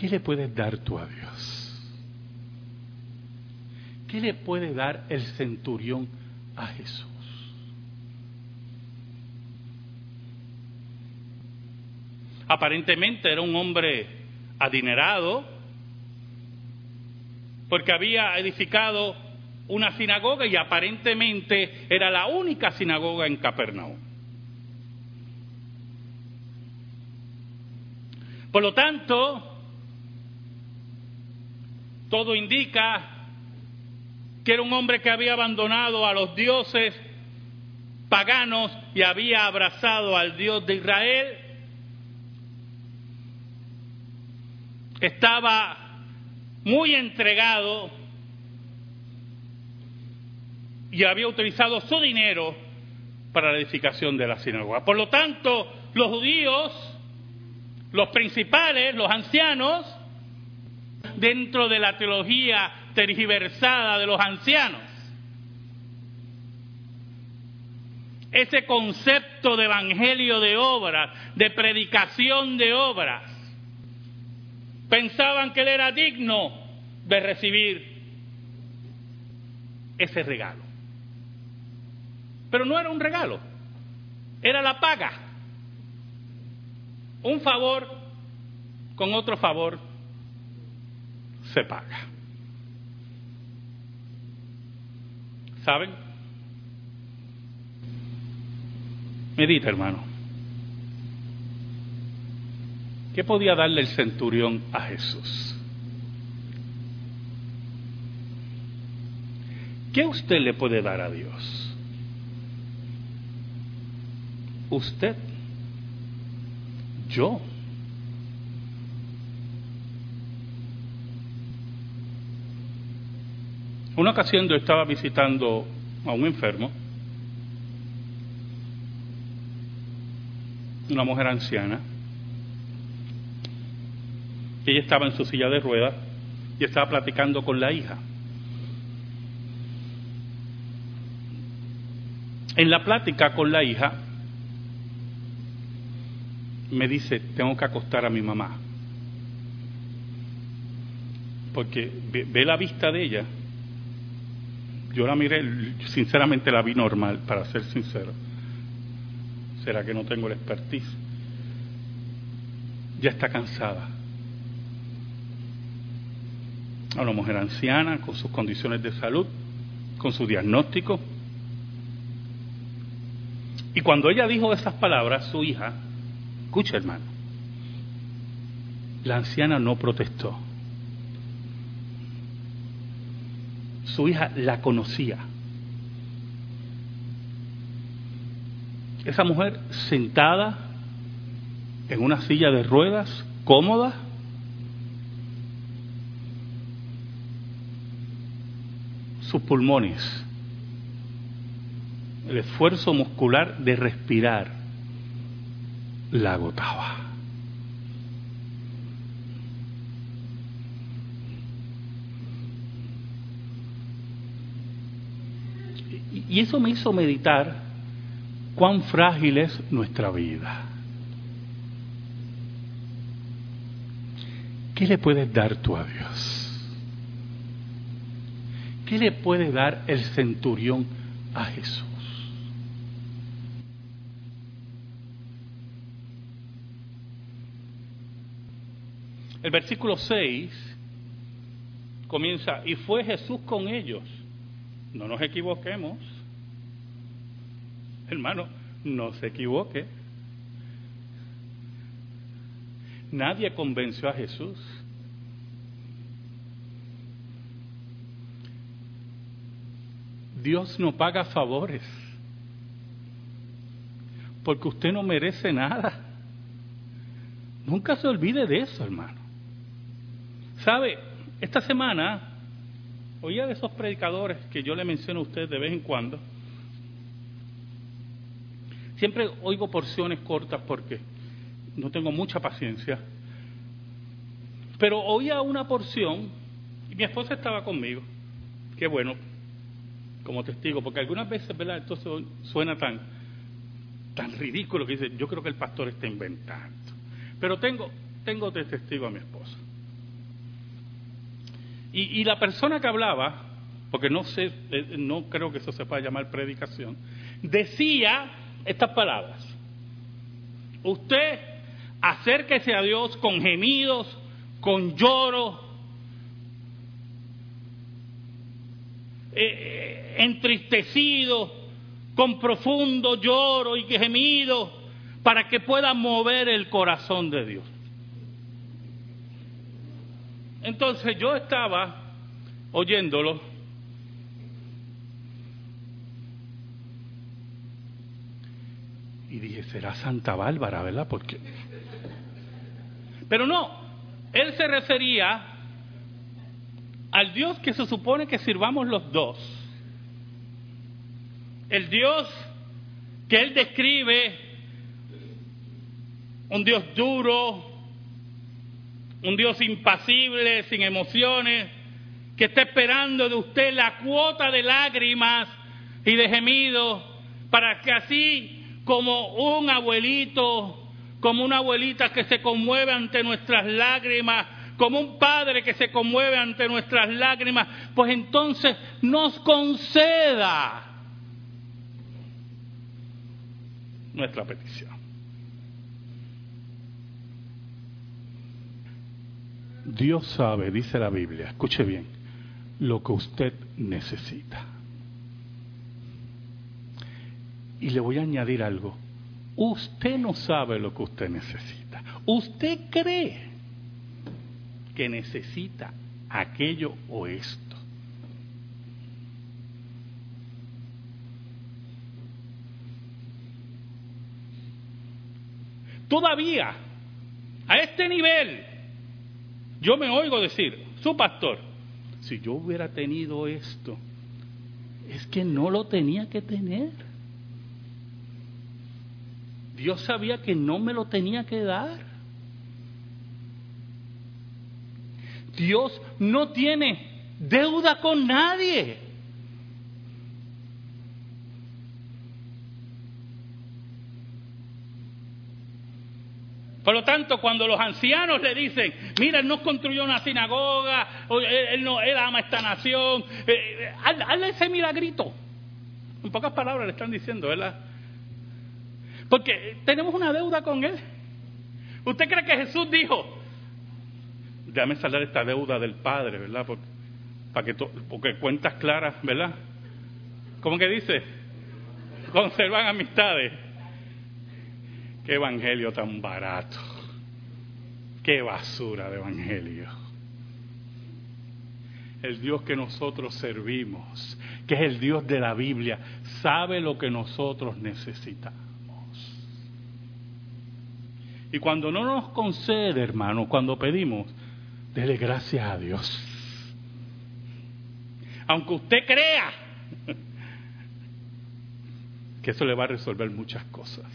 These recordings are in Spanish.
¿Qué le puedes dar tú a Dios? ¿Qué le puede dar el centurión a Jesús? Aparentemente era un hombre adinerado, porque había edificado una sinagoga y aparentemente era la única sinagoga en Capernaum. Por lo tanto, todo indica que era un hombre que había abandonado a los dioses paganos y había abrazado al Dios de Israel. Estaba muy entregado y había utilizado su dinero para la edificación de la sinagoga. Por lo tanto, los judíos, los principales, los ancianos, dentro de la teología tergiversada de los ancianos, ese concepto de evangelio de obras, de predicación de obras, pensaban que él era digno de recibir ese regalo. Pero no era un regalo, era la paga. Un favor con otro favor se paga. ¿Saben? Medita, hermano. ¿Qué podía darle el centurión a Jesús? ¿Qué usted le puede dar a Dios? Usted. Yo. Una ocasión yo estaba visitando a un enfermo, una mujer anciana, ella estaba en su silla de ruedas y estaba platicando con la hija. En la plática con la hija, me dice, tengo que acostar a mi mamá. Porque ve, la vista de ella. Yo la miré, sinceramente la vi normal, para ser sincero. ¿Será que no tengo el expertise? Ya está cansada. A una mujer anciana, con sus condiciones de salud, con su diagnóstico. Y cuando ella dijo esas palabras, su hija, Escucha, hermano. La anciana no protestó. Su hija la conocía. Esa mujer sentada en una silla de ruedas, cómoda, sus pulmones, el esfuerzo muscular de respirar, la agotaba. Y eso me hizo meditar cuán frágil es nuestra vida. ¿Qué le puedes dar tú a Dios? ¿Qué le puede dar el centurión a Jesús? El versículo 6 comienza, y fue Jesús con ellos. No nos equivoquemos. Hermano, no se equivoque. Nadie convenció a Jesús. Dios no paga favores, porque usted no merece nada. Nunca se olvide de eso, hermano. ¿Sabe? Esta semana oía de esos predicadores que yo le menciono a usted de vez en cuando. Siempre oigo porciones cortas porque no tengo mucha paciencia. Pero oía una porción y mi esposa estaba conmigo. Qué bueno, como testigo, porque algunas veces, ¿verdad? Esto suena tan, tan ridículo que dice, yo creo que el pastor está inventando. Pero tengo, tengo de testigo a mi esposa. Y, y la persona que hablaba, porque no sé, eh, no creo que eso se pueda llamar predicación, decía estas palabras. Usted acérquese a Dios con gemidos, con lloro, eh, entristecido, con profundo lloro y gemido, para que pueda mover el corazón de Dios. Entonces yo estaba oyéndolo y dije, será Santa Bárbara, ¿verdad? Porque... Pero no, él se refería al Dios que se supone que sirvamos los dos. El Dios que él describe, un Dios duro, un Dios impasible, sin emociones, que está esperando de usted la cuota de lágrimas y de gemidos para que así como un abuelito, como una abuelita que se conmueve ante nuestras lágrimas, como un padre que se conmueve ante nuestras lágrimas, pues entonces nos conceda nuestra petición. Dios sabe, dice la Biblia, escuche bien, lo que usted necesita. Y le voy a añadir algo. Usted no sabe lo que usted necesita. Usted cree que necesita aquello o esto. Todavía, a este nivel, yo me oigo decir, su pastor, si yo hubiera tenido esto, es que no lo tenía que tener. Dios sabía que no me lo tenía que dar. Dios no tiene deuda con nadie. Por lo tanto, cuando los ancianos le dicen, mira, él nos construyó una sinagoga, él, no, él ama esta nación, eh, eh, hazle ese milagrito. En pocas palabras le están diciendo, ¿verdad? Porque tenemos una deuda con Él. ¿Usted cree que Jesús dijo, déjame saldar esta deuda del Padre, ¿verdad? Porque, para que porque cuentas claras, ¿verdad? ¿Cómo que dice? Conservan amistades. Qué evangelio tan barato. Qué basura de evangelio. El Dios que nosotros servimos, que es el Dios de la Biblia, sabe lo que nosotros necesitamos. Y cuando no nos concede, hermano, cuando pedimos, dele gracias a Dios. Aunque usted crea que eso le va a resolver muchas cosas.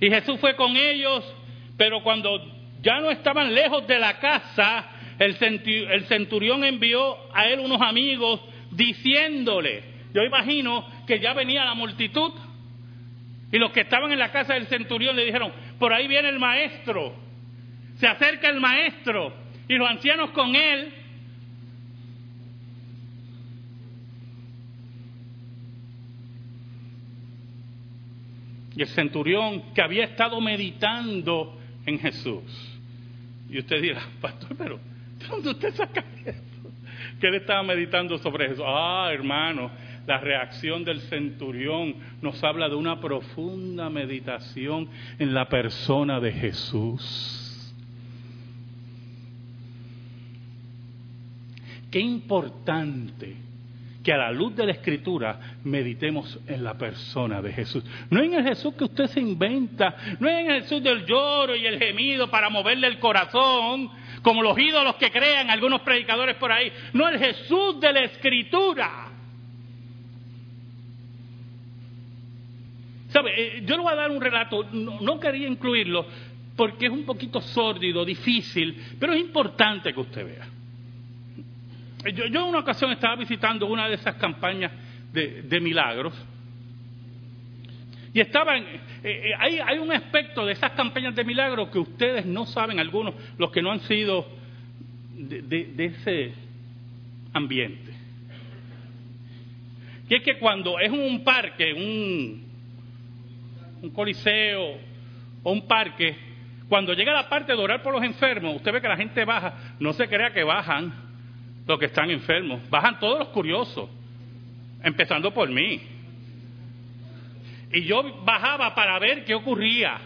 Y Jesús fue con ellos, pero cuando ya no estaban lejos de la casa, el centurión envió a él unos amigos diciéndole, yo imagino que ya venía la multitud y los que estaban en la casa del centurión le dijeron, por ahí viene el maestro, se acerca el maestro, y los ancianos con él. Y el centurión que había estado meditando en Jesús. Y usted dirá, pastor, pero ¿de dónde usted saca eso? Que él estaba meditando sobre Jesús. Ah, hermano, la reacción del centurión nos habla de una profunda meditación en la persona de Jesús. Qué importante que a la luz de la escritura meditemos en la persona de Jesús. No en el Jesús que usted se inventa, no en el Jesús del lloro y el gemido para moverle el corazón, como los ídolos que crean algunos predicadores por ahí. No el Jesús de la escritura. ¿Sabe? Eh, yo le voy a dar un relato, no, quería incluirlo porque es un poquito sórdido, difícil, pero es importante que usted vea. Yo, en una ocasión estaba visitando una de esas campañas de, milagros Y estaban, eh, eh, hay, hay un aspecto de esas campañas de milagros que ustedes no saben, algunos, los que no han sido de, de ese ambiente. Y es que cuando es un parque, un, un coliseo o un parque, cuando llega la parte de orar por los enfermos, usted ve que la gente baja, no se crea que bajan los que están enfermos, bajan todos los curiosos, empezando por mí. Y yo bajaba para ver qué ocurría.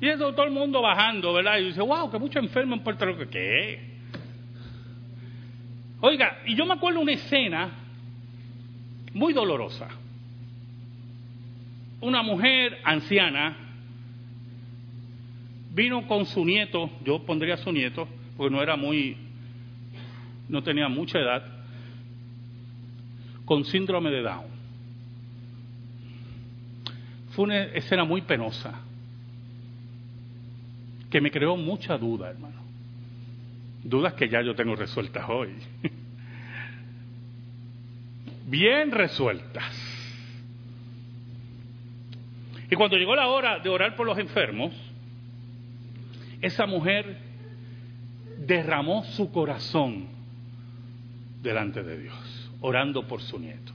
Y eso todo el mundo bajando, ¿verdad? Y dice, wow, que mucho enfermo en Puerto Rico. ¿Qué? Oiga, y yo me acuerdo una escena muy dolorosa. Una mujer anciana vino con su nieto, yo pondría su nieto, porque no era muy, no tenía mucha edad, con síndrome de Down. Fue una escena muy penosa, que me creó mucha duda, hermano. Dudas que ya yo tengo resueltas hoy. Bien resueltas. Y cuando llegó la hora de orar por los enfermos, esa mujer derramó su corazón delante de Dios, orando por su nieto.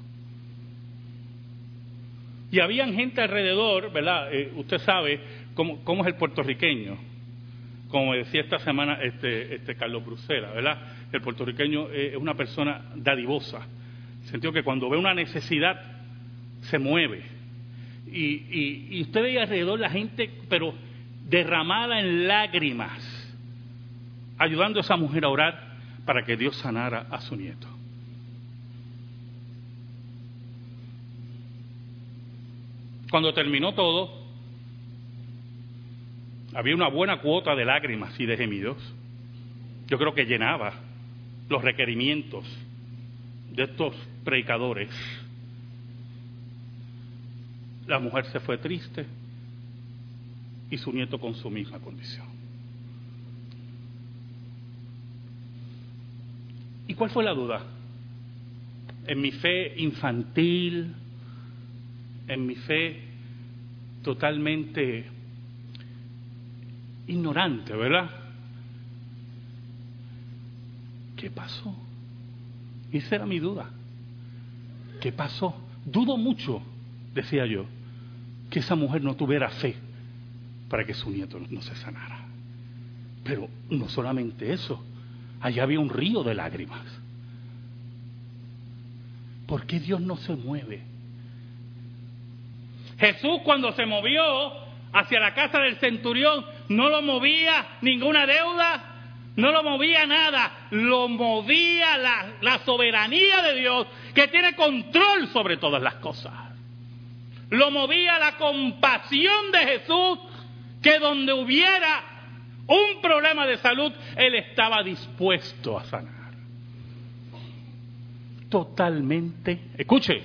Y habían gente alrededor, ¿verdad? Eh, usted sabe cómo, es el puertorriqueño, como decía esta semana este, este Carlos Brucera, ¿verdad? El puertorriqueño es una persona dadivosa, sentido que cuando ve una necesidad se mueve. Y, usted ve alrededor la gente, pero derramada en lágrimas, ayudando a esa mujer a orar para que Dios sanara a su nieto. Cuando terminó todo, había una buena cuota de lágrimas y de gemidos. Yo creo que llenaba los requerimientos de estos predicadores. La mujer se fue triste, y su nieto con su misma condición. ¿Y cuál fue la duda? En mi fe infantil, en mi fe totalmente ignorante, ¿verdad? ¿Qué pasó? Esa era mi duda. ¿Qué pasó? Dudo mucho, decía yo, que esa mujer no tuviera fe para que su nieto no se sanara. Pero no solamente eso, allá había un río de lágrimas. ¿Por qué Dios no se mueve? Jesús cuando se movió hacia la casa del centurión no lo movía ninguna deuda, no lo movía nada, lo movía la, la soberanía de Dios que tiene control sobre todas las cosas. Lo movía la compasión de Jesús que donde hubiera un problema de salud, Él estaba dispuesto a sanar. Totalmente, escuche,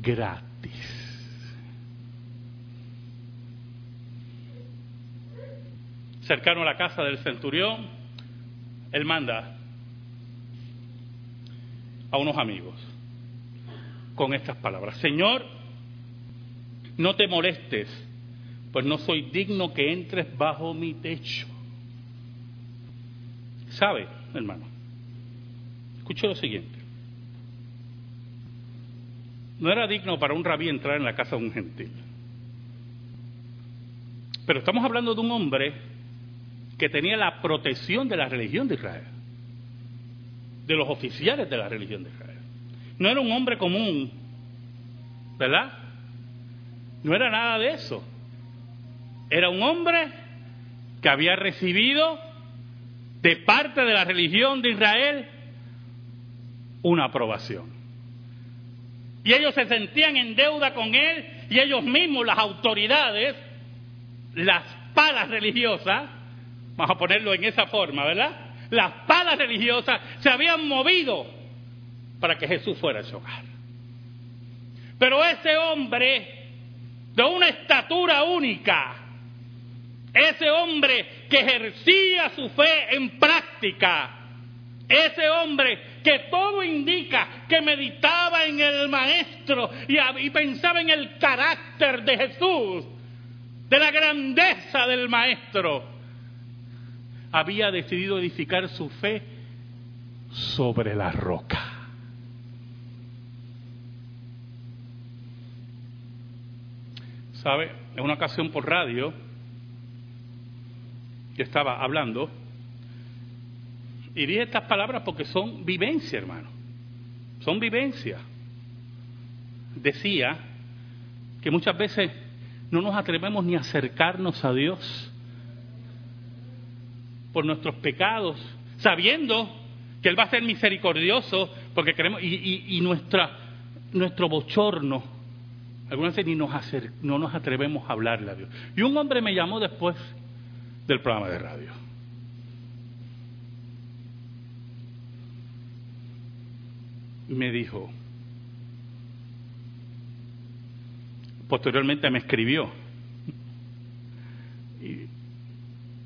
gratis. Cercano a la casa del centurión, Él manda a unos amigos con estas palabras. Señor, no te molestes pues no soy digno que entres bajo mi techo. ¿Sabe, hermano? Escuche lo siguiente. No era digno para un rabí entrar en la casa de un gentil. Pero estamos hablando de un hombre que tenía la protección de la religión de Israel, de los oficiales de la religión de Israel. No era un hombre común, ¿verdad? No era nada de eso. Era un hombre que había recibido de parte de la religión de Israel una aprobación. Y ellos se sentían en deuda con él y ellos mismos, las autoridades, las palas religiosas, vamos a ponerlo en esa forma, ¿verdad? Las palas religiosas se habían movido para que Jesús fuera a su hogar. Pero ese hombre, de una estatura única, ese hombre que ejercía su fe en práctica, ese hombre que todo indica que meditaba en el Maestro y, pensaba en el carácter de Jesús, de la grandeza del Maestro, había decidido edificar su fe sobre la roca. ¿Sabe? En una ocasión por radio, yo estaba hablando y dije estas palabras porque son vivencia, hermano. Son vivencia. Decía que muchas veces no nos atrevemos ni a acercarnos a Dios por nuestros pecados, sabiendo que Él va a ser misericordioso, porque queremos, y, y, nuestra, nuestro bochorno, algunas veces ni nos no nos atrevemos a hablarle a Dios. Y un hombre me llamó después del programa de radio. Me dijo, posteriormente me escribió y,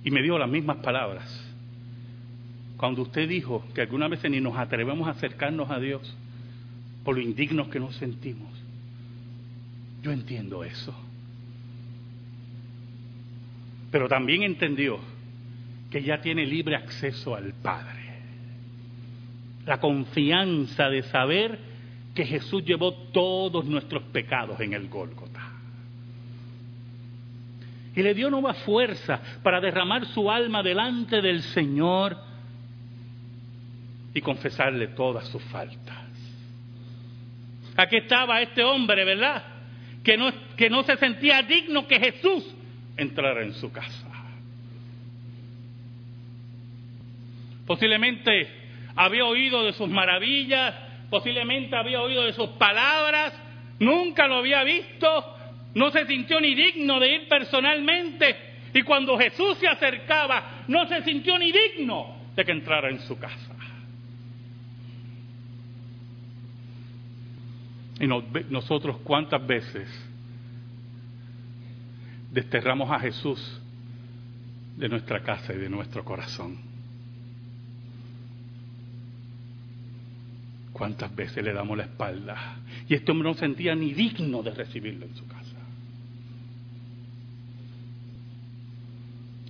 y me dio las mismas palabras. Cuando usted dijo que algunas veces ni nos atrevemos a acercarnos a Dios por lo indignos que nos sentimos, yo entiendo eso. Pero también entendió que ya tiene libre acceso al Padre. La confianza de saber que Jesús llevó todos nuestros pecados en el Gólgota. Y le dio nueva fuerza para derramar su alma delante del Señor y confesarle todas sus faltas. Aquí estaba este hombre, ¿verdad? Que no, que no se sentía digno que Jesús entrara en su casa. Posiblemente había oído de sus maravillas, posiblemente había oído de sus palabras, nunca lo había visto, no se sintió ni digno de ir personalmente y cuando Jesús se acercaba no se sintió ni digno de que entrara en su casa. Y nosotros cuántas veces desterramos a Jesús de nuestra casa y de nuestro corazón. ¿Cuántas veces le damos la espalda? Y este hombre no sentía ni digno de recibirlo en su casa.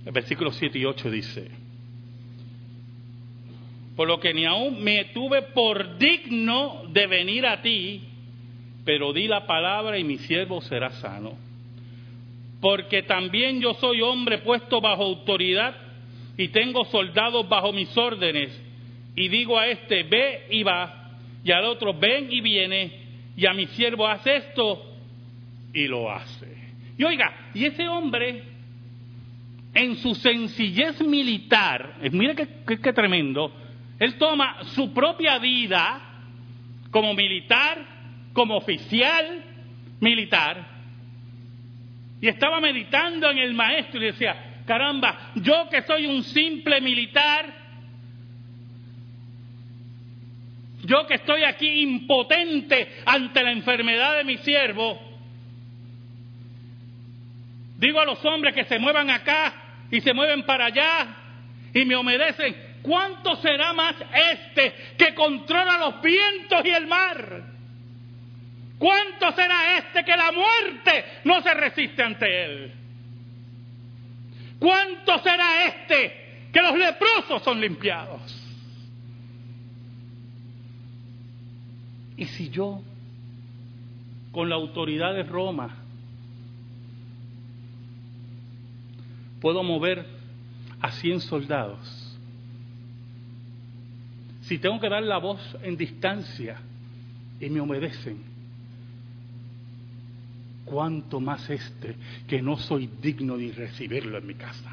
El versículo 7 y 8 dice, por lo que ni aún me tuve por digno de venir a ti, pero di la palabra y mi siervo será sano. Porque también yo soy hombre puesto bajo autoridad y tengo soldados bajo mis órdenes. Y digo a este, ve y va, y al otro, ven y viene, y a mi siervo hace esto, y lo hace. Y oiga, y ese hombre, en su sencillez militar, eh, mire qué tremendo, él toma su propia vida como militar como oficial militar y estaba meditando en el maestro y decía, caramba, yo que soy un simple militar, yo que estoy aquí impotente ante la enfermedad de mi siervo, digo a los hombres que se muevan acá y se mueven para allá y me obedecen, ¿cuánto será más este que controla los vientos y el mar? ¿Cuánto será este que la muerte no se resiste ante él? ¿Cuánto será este que los leprosos son limpiados? ¿Y si yo, con la autoridad de Roma, puedo mover a 100 soldados? Si tengo que dar la voz en distancia y me obedecen, cuánto más este que no soy digno de recibirlo en mi casa.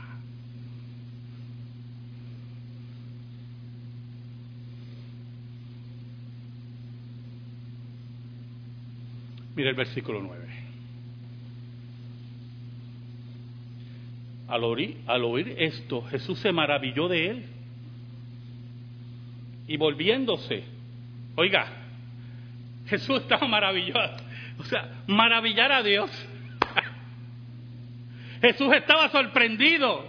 Mira el versículo 9. Al oír, al oír esto, Jesús se maravilló de él y volviéndose, oiga, Jesús estaba maravilloso o sea, maravillar a Dios. Jesús estaba sorprendido.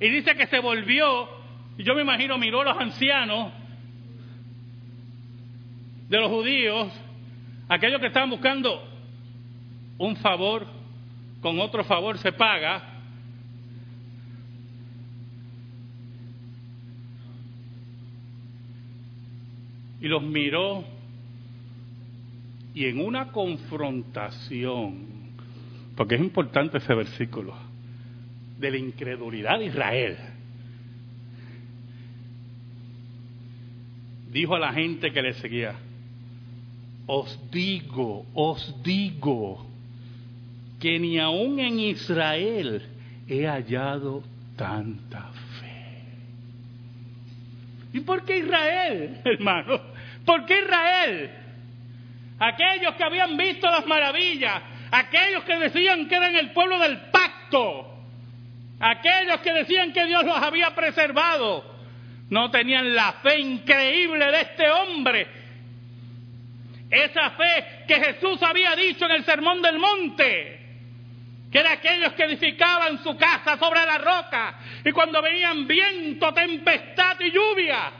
Y dice que se volvió, y yo me imagino miró a los ancianos de los judíos, aquellos que estaban buscando un favor con otro favor se paga, y los miró y en una confrontación, porque es importante ese versículo, de la incredulidad de Israel, dijo a la gente que le seguía, os digo, os digo, que ni aún en Israel he hallado tanta fe. ¿Y por qué Israel, hermano? ¿Por qué Israel? Aquellos que habían visto las maravillas, aquellos que decían que eran el pueblo del pacto, aquellos que decían que Dios los había preservado, no tenían la fe increíble de este hombre. Esa fe que Jesús había dicho en el Sermón del Monte, que era aquellos que edificaban su casa sobre la roca y cuando venían viento, tempestad y lluvia,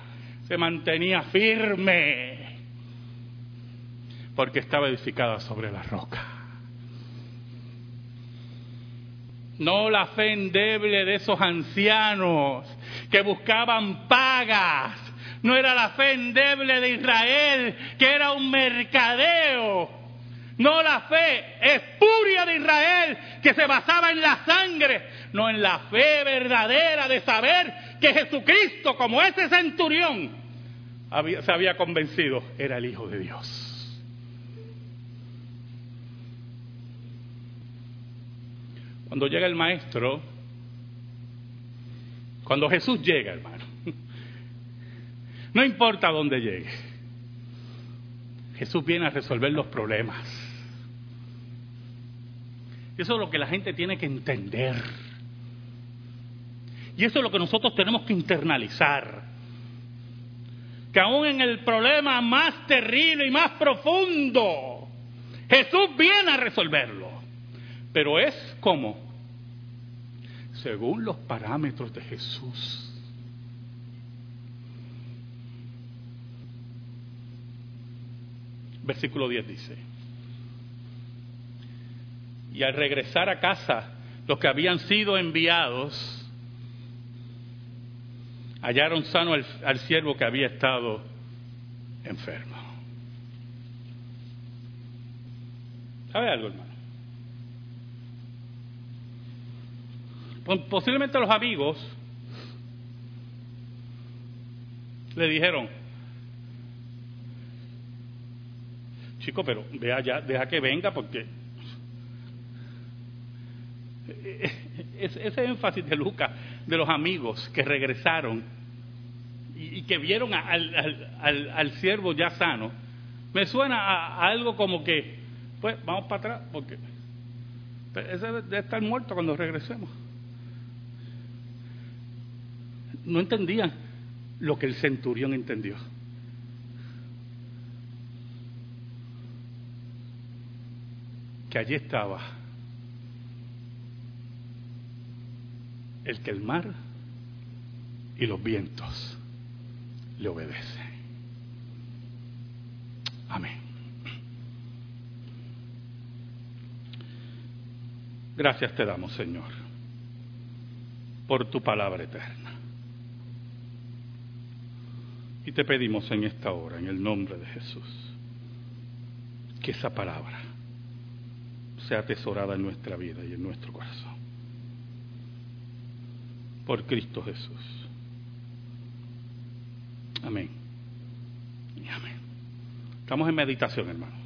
se mantenía firme porque estaba edificada sobre la roca. No la fe endeble de esos ancianos que buscaban pagas. No era la fe endeble de Israel, que era un mercadeo. No la fe espuria de Israel, que se basaba en la sangre. No en la fe verdadera de saber que Jesucristo, como ese centurión, se había convencido, era el Hijo de Dios. Cuando llega el maestro, cuando Jesús llega, hermano, no importa dónde llegue, Jesús viene a resolver los problemas. Eso es lo que la gente tiene que entender. Y eso es lo que nosotros tenemos que internalizar. Que aún en el problema más terrible y más profundo, Jesús viene a resolverlo. Pero es como según los parámetros de Jesús. Versículo 10 dice, y al regresar a casa, los que habían sido enviados hallaron sano al, siervo que había estado enfermo. ¿Sabe algo, hermano? Posiblemente los amigos le dijeron, chico, pero vea ya, deja que venga porque ese énfasis de Lucas, de los amigos que regresaron y, que vieron al, al, siervo ya sano, me suena a, algo como que, pues vamos para atrás, porque ese debe estar muerto cuando regresemos no entendían lo que el centurión entendió. Que allí estaba el que el mar y los vientos le obedecen. Amén. Gracias te damos, Señor, por tu palabra eterna. Y te pedimos en esta hora, en el nombre de Jesús, que esa palabra sea atesorada en nuestra vida y en nuestro corazón. Por Cristo Jesús. Amén. Y amén. Estamos en meditación, hermano.